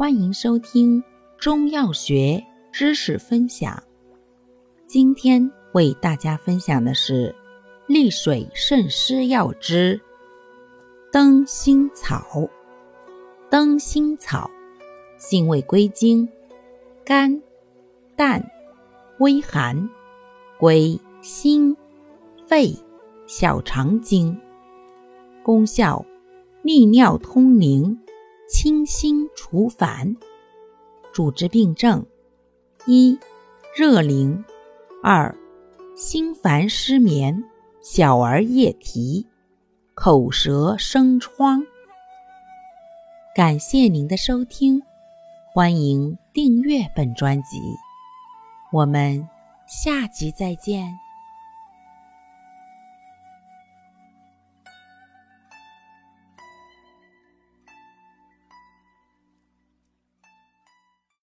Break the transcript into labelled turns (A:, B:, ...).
A: 欢迎收听中药学知识分享。今天为大家分享的是利水渗湿药之灯心草。灯心草性味归经：甘、淡、微寒，归心、肺、小肠经。功效：利尿通淋。清心除烦，主治病症：一、热淋；二、心烦失眠、小儿夜啼、口舌生疮。感谢您的收听，欢迎订阅本专辑，我们下集再见。